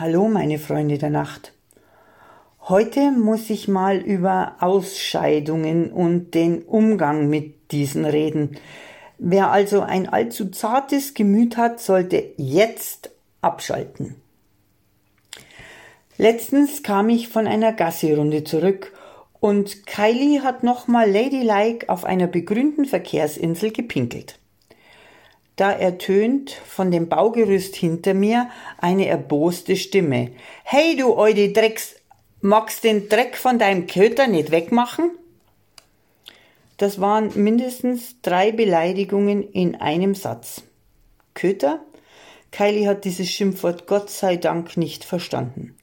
Hallo, meine Freunde der Nacht. Heute muss ich mal über Ausscheidungen und den Umgang mit diesen reden. Wer also ein allzu zartes Gemüt hat, sollte jetzt abschalten. Letztens kam ich von einer Gassi-Runde zurück und Kylie hat nochmal ladylike auf einer begrünten Verkehrsinsel gepinkelt. Da ertönt von dem Baugerüst hinter mir eine erboste Stimme. Hey du oide Drecks, magst den Dreck von deinem Köter nicht wegmachen? Das waren mindestens drei Beleidigungen in einem Satz. Köter? Kylie hat dieses Schimpfwort Gott sei Dank nicht verstanden.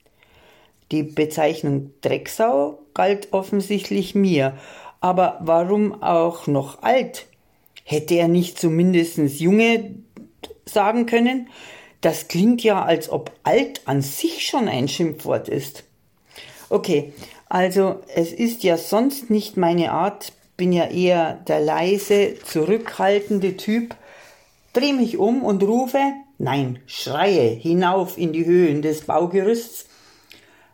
Die Bezeichnung Drecksau galt offensichtlich mir, aber warum auch noch alt? Hätte er nicht zumindest Junge sagen können? Das klingt ja, als ob alt an sich schon ein Schimpfwort ist. Okay, also es ist ja sonst nicht meine Art, bin ja eher der leise, zurückhaltende Typ, dreh mich um und rufe, nein, schreie hinauf in die Höhen des Baugerüsts.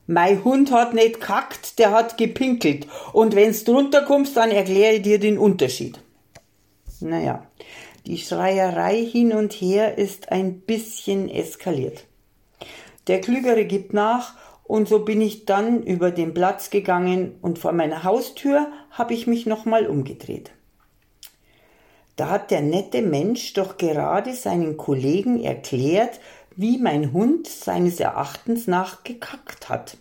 Mein Hund hat nicht kackt, der hat gepinkelt. Und wenn's drunter kommst, dann erkläre ich dir den Unterschied. Naja, die Schreierei hin und her ist ein bisschen eskaliert. Der Klügere gibt nach und so bin ich dann über den Platz gegangen und vor meiner Haustür habe ich mich nochmal umgedreht. Da hat der nette Mensch doch gerade seinen Kollegen erklärt, wie mein Hund seines Erachtens nach gekackt hat.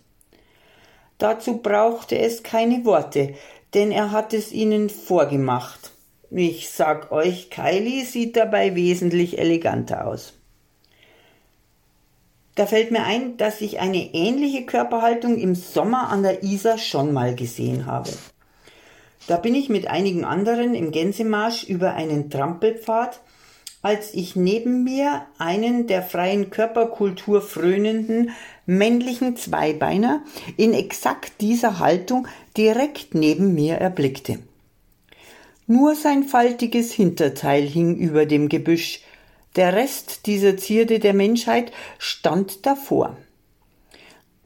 Dazu brauchte es keine Worte, denn er hat es ihnen vorgemacht. Ich sag euch, Kylie sieht dabei wesentlich eleganter aus. Da fällt mir ein, dass ich eine ähnliche Körperhaltung im Sommer an der Isar schon mal gesehen habe. Da bin ich mit einigen anderen im Gänsemarsch über einen Trampelpfad, als ich neben mir einen der freien Körperkultur frönenden männlichen Zweibeiner in exakt dieser Haltung direkt neben mir erblickte. Nur sein faltiges Hinterteil hing über dem Gebüsch, der Rest dieser Zierde der Menschheit stand davor.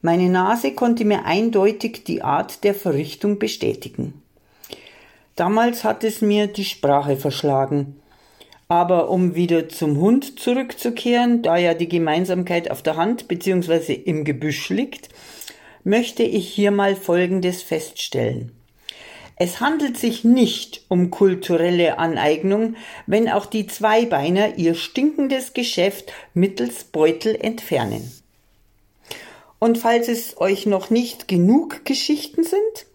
Meine Nase konnte mir eindeutig die Art der Verrichtung bestätigen. Damals hat es mir die Sprache verschlagen. Aber um wieder zum Hund zurückzukehren, da ja die Gemeinsamkeit auf der Hand bzw. im Gebüsch liegt, möchte ich hier mal Folgendes feststellen. Es handelt sich nicht um kulturelle Aneignung, wenn auch die Zweibeiner ihr stinkendes Geschäft mittels Beutel entfernen. Und falls es euch noch nicht genug Geschichten sind,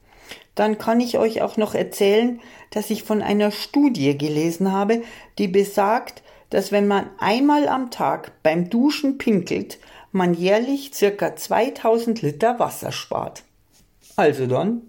dann kann ich euch auch noch erzählen, dass ich von einer Studie gelesen habe, die besagt, dass wenn man einmal am Tag beim Duschen pinkelt, man jährlich circa 2000 Liter Wasser spart. Also dann,